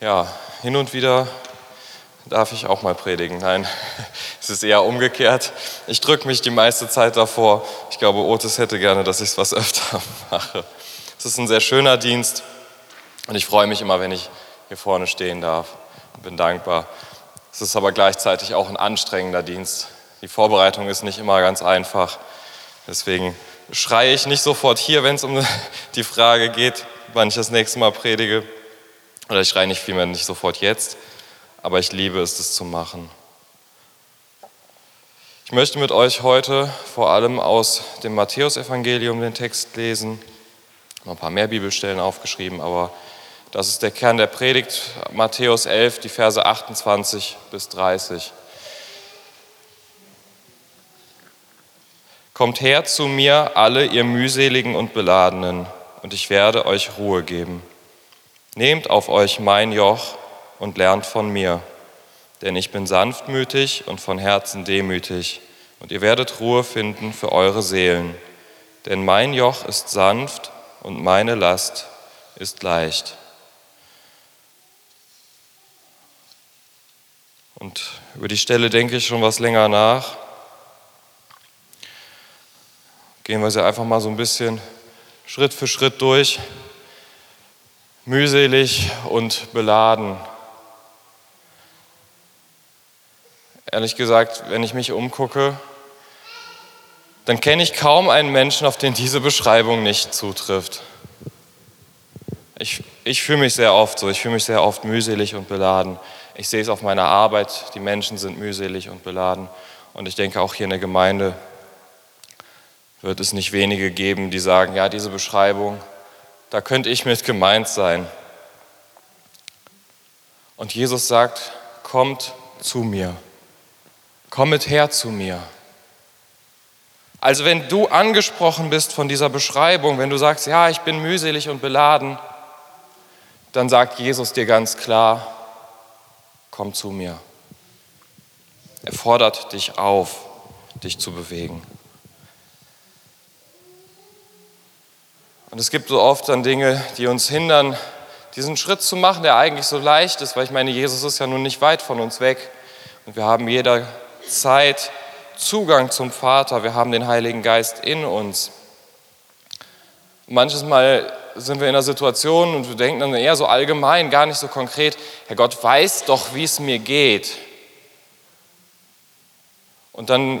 Ja, hin und wieder darf ich auch mal predigen. Nein, es ist eher umgekehrt. Ich drücke mich die meiste Zeit davor. Ich glaube, Otis hätte gerne, dass ich es was öfter mache. Es ist ein sehr schöner Dienst und ich freue mich immer, wenn ich hier vorne stehen darf bin dankbar. Es ist aber gleichzeitig auch ein anstrengender Dienst. Die Vorbereitung ist nicht immer ganz einfach. Deswegen schreie ich nicht sofort hier, wenn es um die Frage geht, wann ich das nächste Mal predige. Oder ich schreie nicht vielmehr nicht sofort jetzt, aber ich liebe es, das zu machen. Ich möchte mit euch heute vor allem aus dem Matthäusevangelium den Text lesen. Noch ein paar mehr Bibelstellen aufgeschrieben, aber das ist der Kern der Predigt, Matthäus 11, die Verse 28 bis 30. Kommt her zu mir, alle ihr mühseligen und beladenen, und ich werde euch Ruhe geben. Nehmt auf euch mein Joch und lernt von mir, denn ich bin sanftmütig und von Herzen demütig, und ihr werdet Ruhe finden für eure Seelen. Denn mein Joch ist sanft und meine Last ist leicht. Und über die Stelle denke ich schon was länger nach. Gehen wir sie einfach mal so ein bisschen Schritt für Schritt durch mühselig und beladen. Ehrlich gesagt, wenn ich mich umgucke, dann kenne ich kaum einen Menschen, auf den diese Beschreibung nicht zutrifft. Ich, ich fühle mich sehr oft so, ich fühle mich sehr oft mühselig und beladen. Ich sehe es auf meiner Arbeit, die Menschen sind mühselig und beladen. Und ich denke, auch hier in der Gemeinde wird es nicht wenige geben, die sagen, ja, diese Beschreibung, da könnte ich mit gemeint sein. Und Jesus sagt, kommt zu mir, kommet her zu mir. Also wenn du angesprochen bist von dieser Beschreibung, wenn du sagst, ja, ich bin mühselig und beladen, dann sagt Jesus dir ganz klar, komm zu mir. Er fordert dich auf, dich zu bewegen. Und es gibt so oft dann Dinge, die uns hindern, diesen Schritt zu machen, der eigentlich so leicht ist, weil ich meine, Jesus ist ja nun nicht weit von uns weg. Und wir haben jederzeit Zugang zum Vater, wir haben den Heiligen Geist in uns. manches Mal sind wir in einer Situation und wir denken dann eher so allgemein, gar nicht so konkret, Herr Gott weiß doch, wie es mir geht. Und dann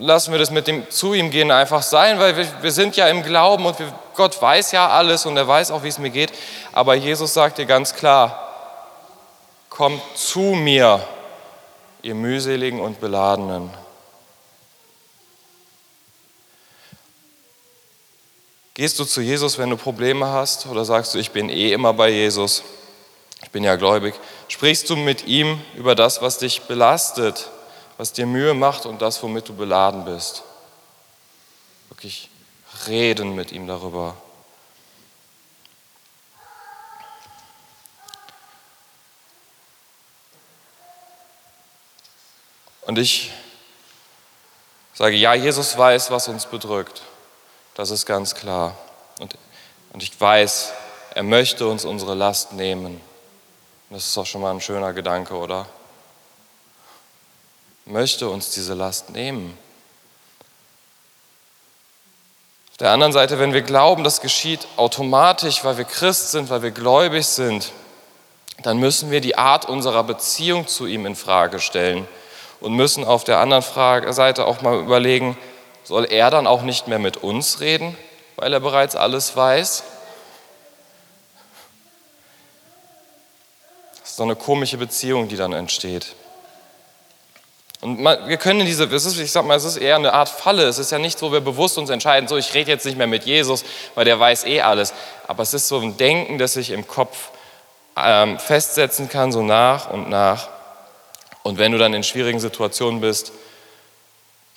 lassen wir das mit dem zu ihm gehen einfach sein, weil wir, wir sind ja im Glauben und wir, Gott weiß ja alles und er weiß auch, wie es mir geht. Aber Jesus sagt dir ganz klar, kommt zu mir, ihr mühseligen und beladenen. Gehst du zu Jesus, wenn du Probleme hast oder sagst du, ich bin eh immer bei Jesus, ich bin ja gläubig, sprichst du mit ihm über das, was dich belastet? Was dir Mühe macht und das, womit du beladen bist. Wirklich reden mit ihm darüber. Und ich sage, ja, Jesus weiß, was uns bedrückt. Das ist ganz klar. Und, und ich weiß, er möchte uns unsere Last nehmen. Das ist doch schon mal ein schöner Gedanke, oder? Möchte uns diese Last nehmen. Auf der anderen Seite, wenn wir glauben, das geschieht automatisch, weil wir Christ sind, weil wir gläubig sind, dann müssen wir die Art unserer Beziehung zu ihm in Frage stellen und müssen auf der anderen Seite auch mal überlegen, soll er dann auch nicht mehr mit uns reden, weil er bereits alles weiß? Das ist so eine komische Beziehung, die dann entsteht. Und man, wir können diese, es ist, ich sag mal, es ist eher eine Art Falle. Es ist ja nicht, wo wir bewusst uns entscheiden, so ich rede jetzt nicht mehr mit Jesus, weil der weiß eh alles. Aber es ist so ein Denken, das sich im Kopf ähm, festsetzen kann, so nach und nach. Und wenn du dann in schwierigen Situationen bist,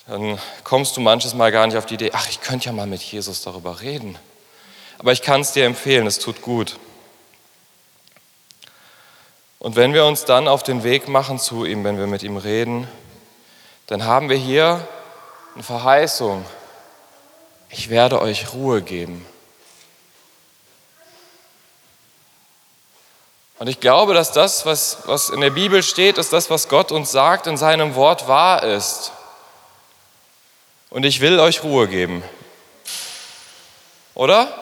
dann kommst du manches Mal gar nicht auf die Idee, ach, ich könnte ja mal mit Jesus darüber reden. Aber ich kann es dir empfehlen, es tut gut. Und wenn wir uns dann auf den Weg machen zu ihm, wenn wir mit ihm reden, dann haben wir hier eine Verheißung. Ich werde euch Ruhe geben. Und ich glaube, dass das, was, was in der Bibel steht, dass das, was Gott uns sagt in seinem Wort, wahr ist. Und ich will euch Ruhe geben. Oder?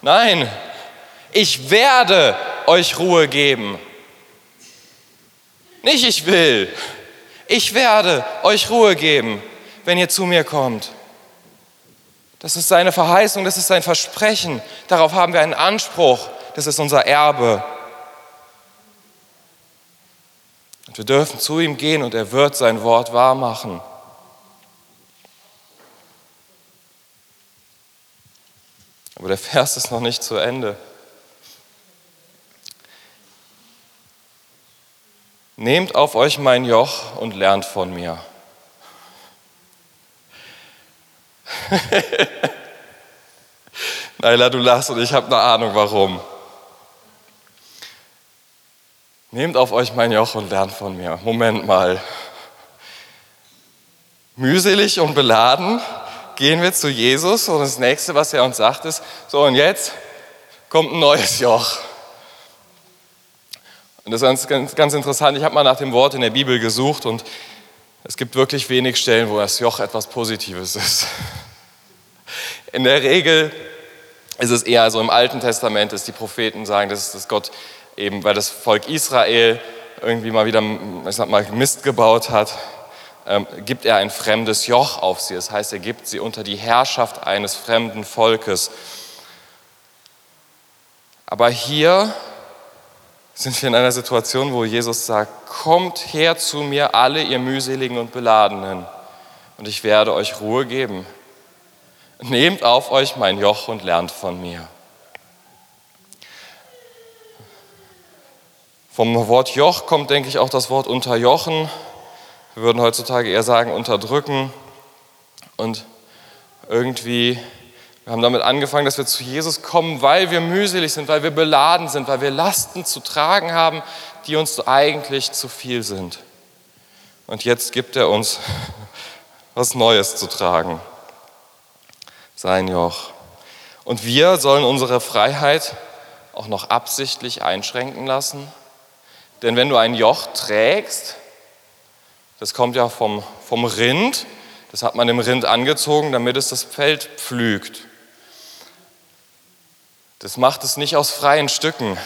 Nein, ich werde euch Ruhe geben. Nicht ich will, ich werde euch Ruhe geben, wenn ihr zu mir kommt. Das ist seine Verheißung, das ist sein Versprechen. Darauf haben wir einen Anspruch. Das ist unser Erbe. Und wir dürfen zu ihm gehen und er wird sein Wort wahr machen. Aber der Vers ist noch nicht zu Ende. Nehmt auf euch mein Joch und lernt von mir. Naila, du lachst und ich habe eine Ahnung warum. Nehmt auf euch mein Joch und lernt von mir. Moment mal. Mühselig und beladen gehen wir zu Jesus und das nächste, was er uns sagt, ist: So, und jetzt kommt ein neues Joch. Und das ist ganz, ganz, ganz interessant. Ich habe mal nach dem Wort in der Bibel gesucht und es gibt wirklich wenig Stellen, wo das Joch etwas Positives ist. In der Regel ist es eher so im Alten Testament, dass die Propheten sagen, dass, dass Gott eben, weil das Volk Israel irgendwie mal wieder ich sag mal, Mist gebaut hat, ähm, gibt er ein fremdes Joch auf sie. Das heißt, er gibt sie unter die Herrschaft eines fremden Volkes. Aber hier sind wir in einer Situation, wo Jesus sagt, kommt her zu mir alle ihr mühseligen und beladenen und ich werde euch Ruhe geben. Nehmt auf euch mein Joch und lernt von mir. Vom Wort Joch kommt, denke ich, auch das Wort unterjochen. Wir würden heutzutage eher sagen unterdrücken. Und irgendwie wir haben damit angefangen, dass wir zu Jesus kommen, weil wir mühselig sind, weil wir beladen sind, weil wir Lasten zu tragen haben, die uns eigentlich zu viel sind. Und jetzt gibt er uns was Neues zu tragen. Sein Joch. Und wir sollen unsere Freiheit auch noch absichtlich einschränken lassen. Denn wenn du ein Joch trägst, das kommt ja vom, vom Rind, das hat man dem Rind angezogen, damit es das Feld pflügt. Das macht es nicht aus freien Stücken,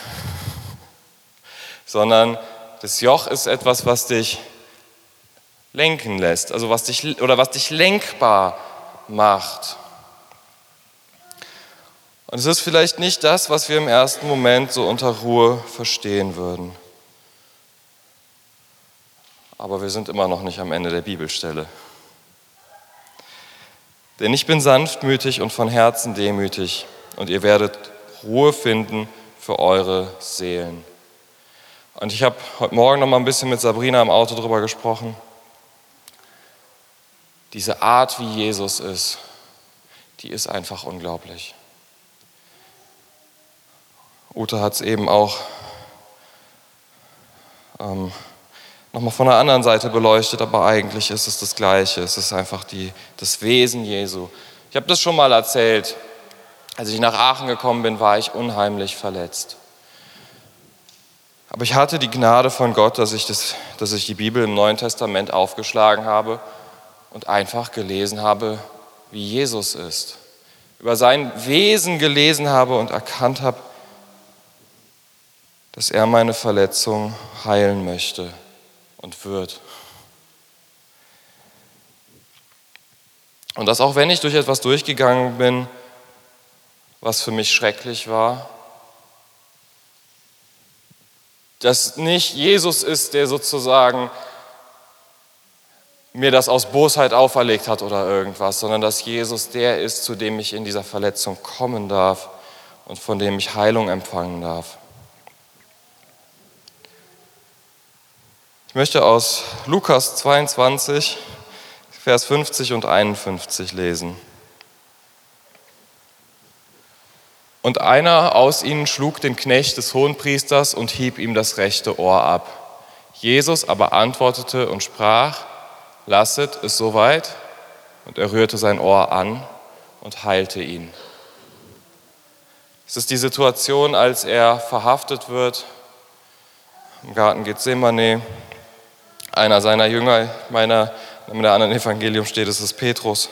sondern das Joch ist etwas, was dich lenken lässt, also was dich oder was dich lenkbar macht. Und es ist vielleicht nicht das, was wir im ersten Moment so unter Ruhe verstehen würden. Aber wir sind immer noch nicht am Ende der Bibelstelle. Denn ich bin sanftmütig und von Herzen demütig, und ihr werdet Ruhe finden für eure Seelen. Und ich habe heute Morgen noch mal ein bisschen mit Sabrina im Auto darüber gesprochen. Diese Art, wie Jesus ist, die ist einfach unglaublich. Ute hat es eben auch ähm, nochmal von der anderen Seite beleuchtet, aber eigentlich ist es das Gleiche. Es ist einfach die, das Wesen Jesu. Ich habe das schon mal erzählt. Als ich nach Aachen gekommen bin, war ich unheimlich verletzt. Aber ich hatte die Gnade von Gott, dass ich, das, dass ich die Bibel im Neuen Testament aufgeschlagen habe und einfach gelesen habe, wie Jesus ist. Über sein Wesen gelesen habe und erkannt habe, dass er meine Verletzung heilen möchte und wird. Und dass auch wenn ich durch etwas durchgegangen bin, was für mich schrecklich war. Dass nicht Jesus ist, der sozusagen mir das aus Bosheit auferlegt hat oder irgendwas, sondern dass Jesus der ist, zu dem ich in dieser Verletzung kommen darf und von dem ich Heilung empfangen darf. Ich möchte aus Lukas 22, Vers 50 und 51 lesen. Und einer aus ihnen schlug den Knecht des Hohenpriesters und hieb ihm das rechte Ohr ab. Jesus aber antwortete und sprach, lasset es soweit. Und er rührte sein Ohr an und heilte ihn. Es ist die Situation, als er verhaftet wird im Garten Gethsemane. Einer seiner Jünger, meiner, in der anderen Evangelium steht, es ist Petrus,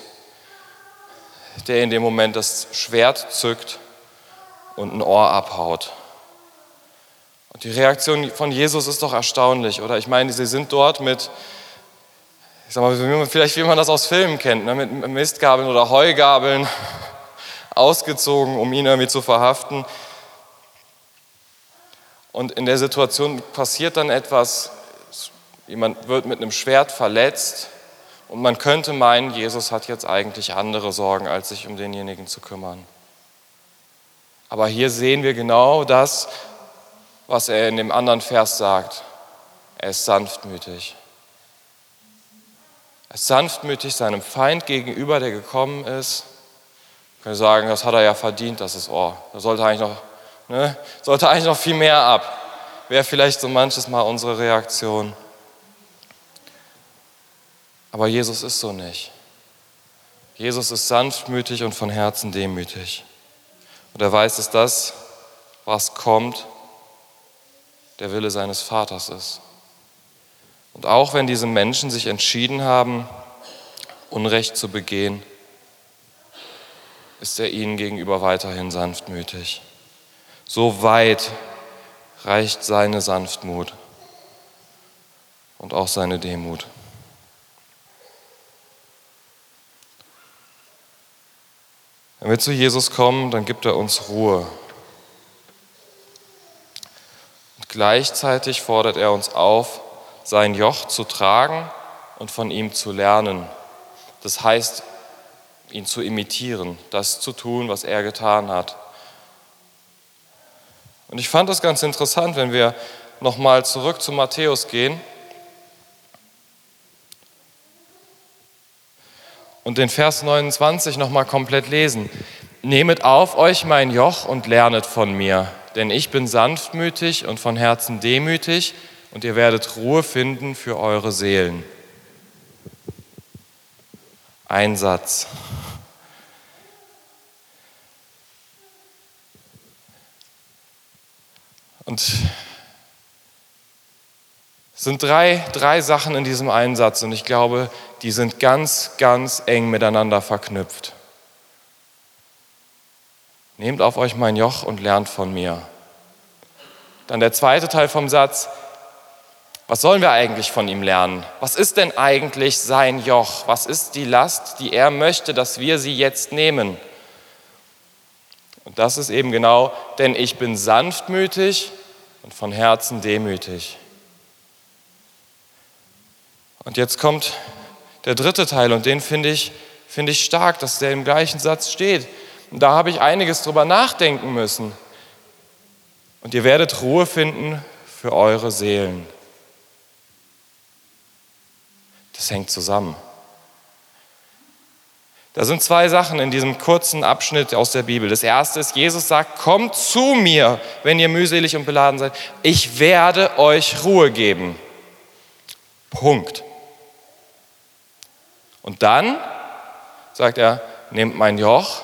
der in dem Moment das Schwert zückt und ein Ohr abhaut. Und die Reaktion von Jesus ist doch erstaunlich, oder? Ich meine, sie sind dort mit, ich sag mal, vielleicht wie man das aus Filmen kennt, ne? mit Mistgabeln oder Heugabeln ausgezogen, um ihn irgendwie zu verhaften. Und in der Situation passiert dann etwas, jemand wird mit einem Schwert verletzt und man könnte meinen, Jesus hat jetzt eigentlich andere Sorgen, als sich um denjenigen zu kümmern. Aber hier sehen wir genau das, was er in dem anderen Vers sagt. Er ist sanftmütig. Er ist sanftmütig seinem Feind gegenüber, der gekommen ist. Ich kann sagen, das hat er ja verdient, das ist, oh, da sollte eigentlich noch Ne? Sollte eigentlich noch viel mehr ab. Wäre vielleicht so manches Mal unsere Reaktion. Aber Jesus ist so nicht. Jesus ist sanftmütig und von Herzen demütig. Und er weiß, dass das, was kommt, der Wille seines Vaters ist. Und auch wenn diese Menschen sich entschieden haben, Unrecht zu begehen, ist er ihnen gegenüber weiterhin sanftmütig. So weit reicht seine Sanftmut und auch seine Demut. Wenn wir zu Jesus kommen, dann gibt er uns Ruhe. Und gleichzeitig fordert er uns auf, sein Joch zu tragen und von ihm zu lernen. Das heißt, ihn zu imitieren, das zu tun, was er getan hat. Und ich fand das ganz interessant, wenn wir nochmal zurück zu Matthäus gehen und den Vers 29 nochmal komplett lesen. Nehmet auf euch mein Joch und lernet von mir, denn ich bin sanftmütig und von Herzen demütig und ihr werdet Ruhe finden für eure Seelen. Ein Satz. Und sind drei, drei Sachen in diesem Einsatz und ich glaube, die sind ganz, ganz eng miteinander verknüpft. Nehmt auf euch mein Joch und lernt von mir. Dann der zweite Teil vom Satz. Was sollen wir eigentlich von ihm lernen? Was ist denn eigentlich sein Joch? Was ist die Last, die er möchte, dass wir sie jetzt nehmen? Und das ist eben genau, denn ich bin sanftmütig und von Herzen demütig. Und jetzt kommt der dritte Teil und den finde ich, finde ich stark, dass der im gleichen Satz steht. Und da habe ich einiges drüber nachdenken müssen. Und ihr werdet Ruhe finden für eure Seelen. Das hängt zusammen. Da sind zwei Sachen in diesem kurzen Abschnitt aus der Bibel. Das erste ist, Jesus sagt, kommt zu mir, wenn ihr mühselig und beladen seid. Ich werde euch Ruhe geben. Punkt. Und dann sagt er, nehmt mein Joch,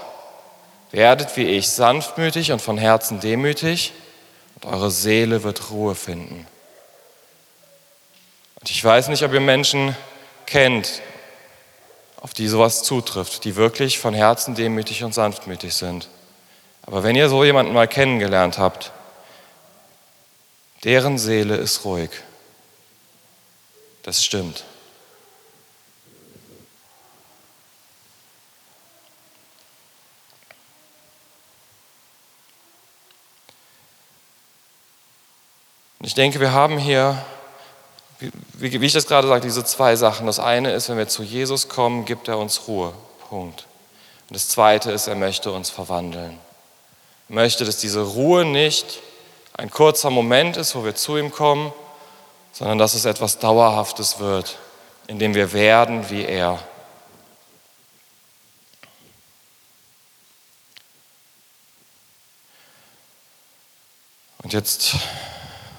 werdet wie ich sanftmütig und von Herzen demütig und eure Seele wird Ruhe finden. Und ich weiß nicht, ob ihr Menschen kennt, auf die sowas zutrifft, die wirklich von Herzen demütig und sanftmütig sind. Aber wenn ihr so jemanden mal kennengelernt habt, deren Seele ist ruhig. Das stimmt. Ich denke, wir haben hier wie, ich das gerade sage, diese zwei Sachen. Das eine ist, wenn wir zu Jesus kommen, gibt er uns Ruhe. Punkt. Und das zweite ist, er möchte uns verwandeln. Er möchte, dass diese Ruhe nicht ein kurzer Moment ist, wo wir zu ihm kommen, sondern dass es etwas Dauerhaftes wird, in dem wir werden wie er. Und jetzt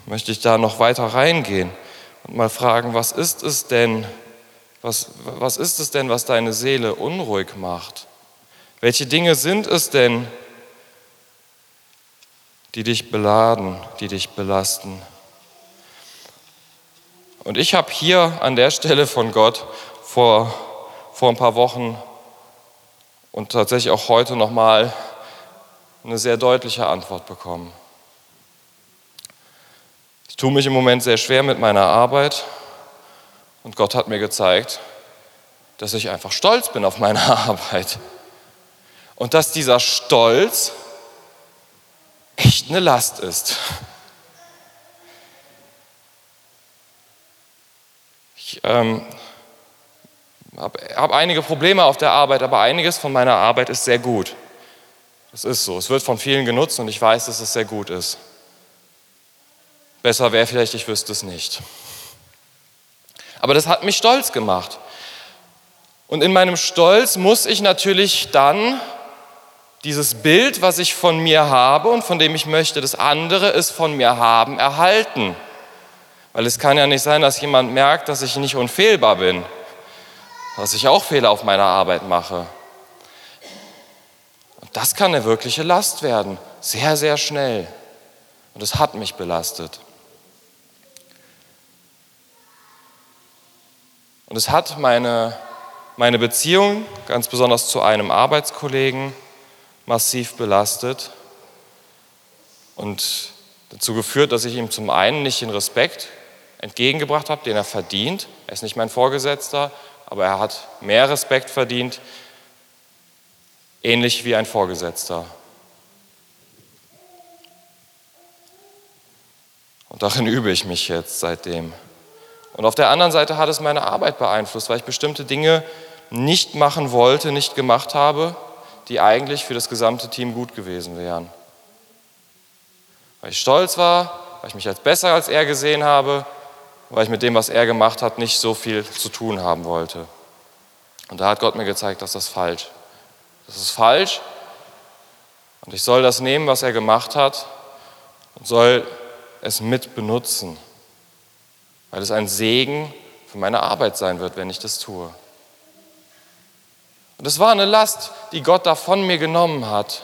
möchte ich da noch weiter reingehen und mal fragen, was ist es denn, was, was ist es denn, was deine Seele unruhig macht? Welche Dinge sind es denn, die dich beladen, die dich belasten. Und ich habe hier an der Stelle von Gott vor, vor ein paar Wochen und tatsächlich auch heute nochmal eine sehr deutliche Antwort bekommen. Ich tue mich im Moment sehr schwer mit meiner Arbeit und Gott hat mir gezeigt, dass ich einfach stolz bin auf meine Arbeit. Und dass dieser Stolz echt eine Last ist. Ich ähm, habe hab einige Probleme auf der Arbeit, aber einiges von meiner Arbeit ist sehr gut. Das ist so. Es wird von vielen genutzt und ich weiß, dass es sehr gut ist. Besser wäre vielleicht, ich wüsste es nicht. Aber das hat mich stolz gemacht. Und in meinem Stolz muss ich natürlich dann dieses Bild, was ich von mir habe und von dem ich möchte, dass andere es von mir haben, erhalten. Weil es kann ja nicht sein, dass jemand merkt, dass ich nicht unfehlbar bin, dass ich auch Fehler auf meiner Arbeit mache. Und das kann eine wirkliche Last werden, sehr, sehr schnell. Und es hat mich belastet. Und es hat meine, meine Beziehung, ganz besonders zu einem Arbeitskollegen, massiv belastet und dazu geführt, dass ich ihm zum einen nicht den Respekt entgegengebracht habe, den er verdient. Er ist nicht mein Vorgesetzter, aber er hat mehr Respekt verdient, ähnlich wie ein Vorgesetzter. Und darin übe ich mich jetzt seitdem. Und auf der anderen Seite hat es meine Arbeit beeinflusst, weil ich bestimmte Dinge nicht machen wollte, nicht gemacht habe, die eigentlich für das gesamte Team gut gewesen wären. Weil ich stolz war, weil ich mich als besser als er gesehen habe, weil ich mit dem, was er gemacht hat, nicht so viel zu tun haben wollte. Und da hat Gott mir gezeigt, dass das falsch. Das ist falsch. Und ich soll das nehmen, was er gemacht hat, und soll es mit benutzen weil es ein Segen für meine Arbeit sein wird, wenn ich das tue. Und es war eine Last, die Gott da von mir genommen hat.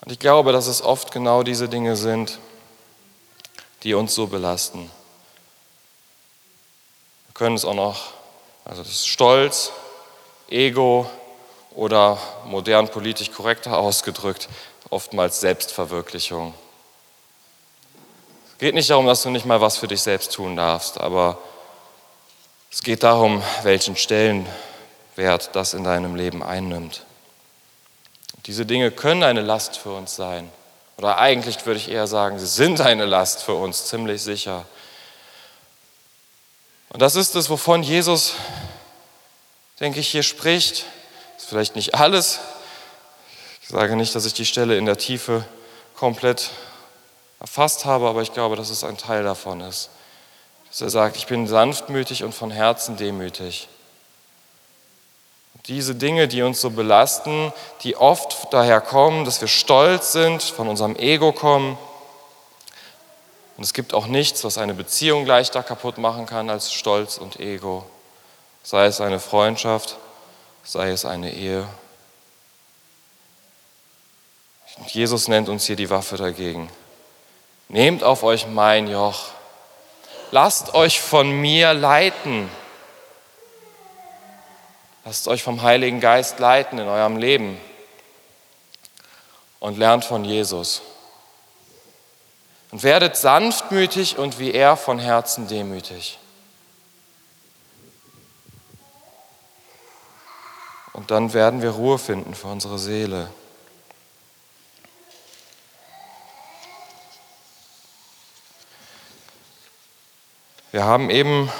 Und ich glaube, dass es oft genau diese Dinge sind, die uns so belasten. Wir können es auch noch, also das ist Stolz, Ego oder modern politisch korrekter ausgedrückt, oftmals Selbstverwirklichung. Geht nicht darum, dass du nicht mal was für dich selbst tun darfst, aber es geht darum, welchen Stellenwert das in deinem Leben einnimmt. Diese Dinge können eine Last für uns sein. Oder eigentlich würde ich eher sagen, sie sind eine Last für uns, ziemlich sicher. Und das ist es, wovon Jesus, denke ich, hier spricht. Das ist vielleicht nicht alles. Ich sage nicht, dass ich die Stelle in der Tiefe komplett erfasst habe, aber ich glaube, dass es ein Teil davon ist. Dass er sagt, ich bin sanftmütig und von Herzen demütig. diese Dinge, die uns so belasten, die oft daher kommen, dass wir stolz sind, von unserem Ego kommen. Und es gibt auch nichts, was eine Beziehung leichter kaputt machen kann als Stolz und Ego. Sei es eine Freundschaft, sei es eine Ehe. Und Jesus nennt uns hier die Waffe dagegen. Nehmt auf euch mein Joch. Lasst euch von mir leiten. Lasst euch vom Heiligen Geist leiten in eurem Leben und lernt von Jesus. Und werdet sanftmütig und wie er von Herzen demütig. Und dann werden wir Ruhe finden für unsere Seele. Wir haben eben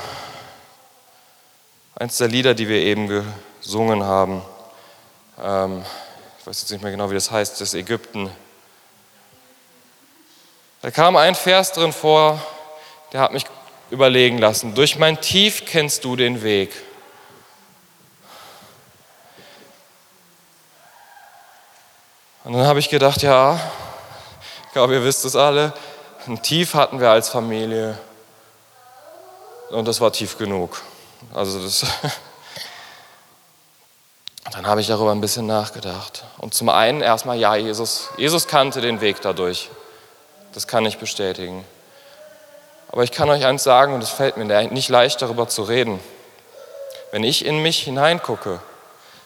eins der Lieder, die wir eben gesungen haben, ähm, ich weiß jetzt nicht mehr genau, wie das heißt, das Ägypten. Da kam ein Vers drin vor, der hat mich überlegen lassen. Durch mein Tief kennst du den Weg. Und dann habe ich gedacht, ja, ich glaube, ihr wisst es alle, ein Tief hatten wir als Familie und das war tief genug. Also das, Dann habe ich darüber ein bisschen nachgedacht. Und zum einen erstmal, ja, Jesus, Jesus kannte den Weg dadurch. Das kann ich bestätigen. Aber ich kann euch eins sagen, und es fällt mir nicht leicht, darüber zu reden. Wenn ich in mich hineingucke,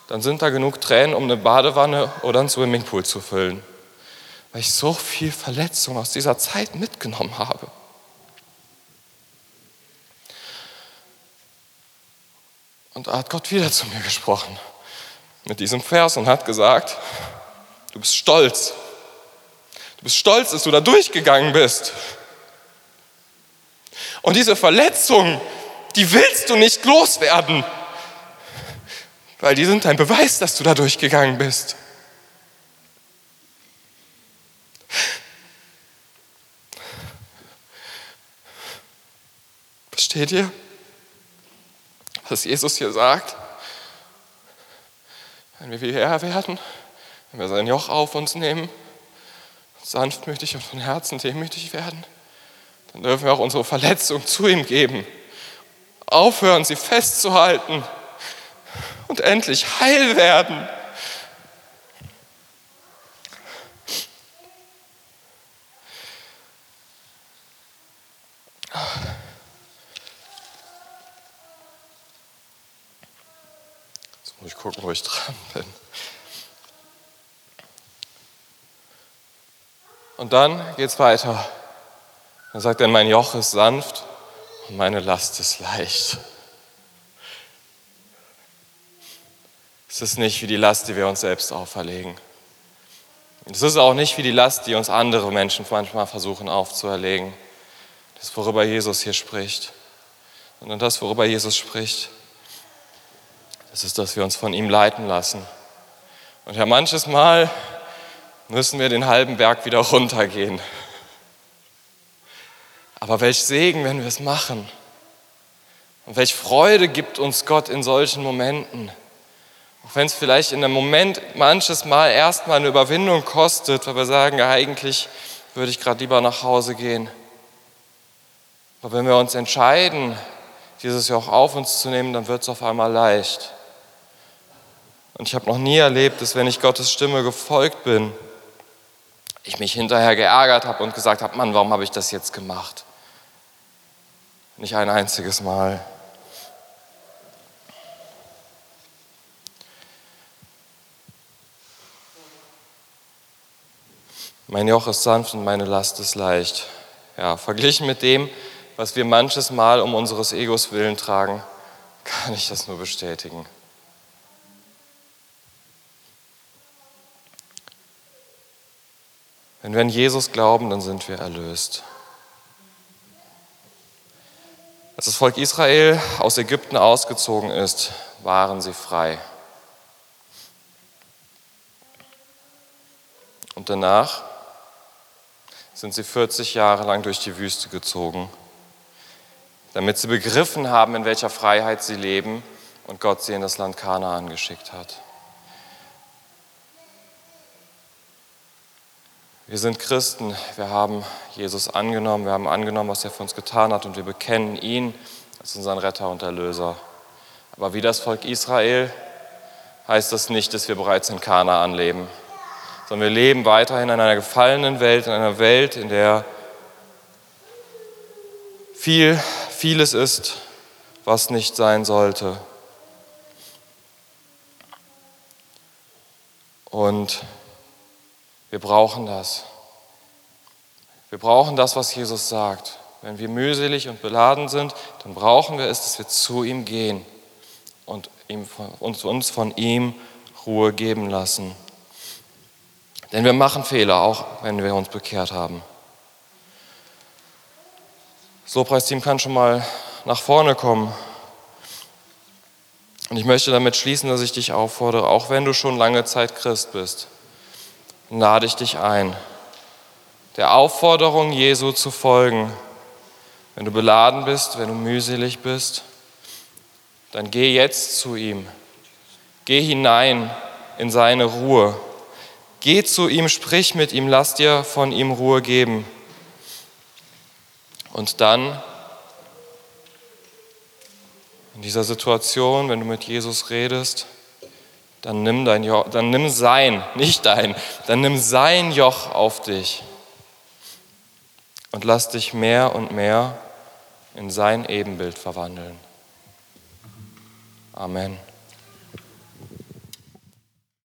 dann sind da genug Tränen, um eine Badewanne oder einen Swimmingpool zu füllen. Weil ich so viel Verletzung aus dieser Zeit mitgenommen habe. Und da hat Gott wieder zu mir gesprochen mit diesem Vers und hat gesagt, du bist stolz. Du bist stolz, dass du da durchgegangen bist. Und diese Verletzung, die willst du nicht loswerden, weil die sind ein Beweis, dass du da durchgegangen bist. Versteht ihr, was Jesus hier sagt? Wenn wir wie er werden, wenn wir sein Joch auf uns nehmen, sanftmütig und von Herzen demütig werden, dann dürfen wir auch unsere Verletzung zu ihm geben. Aufhören, sie festzuhalten und endlich heil werden. Jetzt muss ich gucken, wo ich dran bin. Und dann geht es weiter. Dann sagt er, mein Joch ist sanft und meine Last ist leicht. Es ist nicht wie die Last, die wir uns selbst auferlegen. Es ist auch nicht wie die Last, die uns andere Menschen manchmal versuchen aufzuerlegen. Das, worüber Jesus hier spricht. Sondern das, worüber Jesus spricht, das ist, dass wir uns von ihm leiten lassen. Und ja, manches Mal müssen wir den halben Berg wieder runtergehen. Aber welch Segen, wenn wir es machen. Und welch Freude gibt uns Gott in solchen Momenten. Auch wenn es vielleicht in einem Moment manches Mal erstmal eine Überwindung kostet, weil wir sagen, ja, eigentlich würde ich gerade lieber nach Hause gehen. Aber wenn wir uns entscheiden, dieses Joch auf uns zu nehmen, dann wird es auf einmal leicht. Und ich habe noch nie erlebt, dass wenn ich Gottes Stimme gefolgt bin, ich mich hinterher geärgert habe und gesagt habe, Mann, warum habe ich das jetzt gemacht? Nicht ein einziges Mal. Mein Joch ist sanft und meine Last ist leicht. Ja, verglichen mit dem, was wir manches Mal um unseres Egos willen tragen, kann ich das nur bestätigen. Wenn wir an Jesus glauben, dann sind wir erlöst. Als das Volk Israel aus Ägypten ausgezogen ist, waren sie frei. Und danach sind sie 40 Jahre lang durch die Wüste gezogen, damit sie begriffen haben, in welcher Freiheit sie leben und Gott sie in das Land Kanaan geschickt hat. Wir sind Christen, wir haben Jesus angenommen, wir haben angenommen, was er für uns getan hat und wir bekennen ihn als unseren Retter und Erlöser. Aber wie das Volk Israel heißt das nicht, dass wir bereits in Kanaan leben, sondern wir leben weiterhin in einer gefallenen Welt, in einer Welt, in der viel, vieles ist, was nicht sein sollte. Und wir brauchen das. Wir brauchen das, was Jesus sagt. Wenn wir mühselig und beladen sind, dann brauchen wir es, dass wir zu ihm gehen und uns von ihm Ruhe geben lassen. Denn wir machen Fehler, auch wenn wir uns bekehrt haben. Das Lobpreisteam kann schon mal nach vorne kommen. Und ich möchte damit schließen, dass ich dich auffordere, auch wenn du schon lange Zeit Christ bist, lade ich dich ein, der Aufforderung Jesu zu folgen. Wenn du beladen bist, wenn du mühselig bist, dann geh jetzt zu ihm. Geh hinein in seine Ruhe. Geh zu ihm, sprich mit ihm, lass dir von ihm Ruhe geben. Und dann in dieser Situation, wenn du mit Jesus redest, dann nimm, dein Joch, dann nimm sein, nicht dein, dann nimm sein Joch auf dich und lass dich mehr und mehr in sein Ebenbild verwandeln. Amen.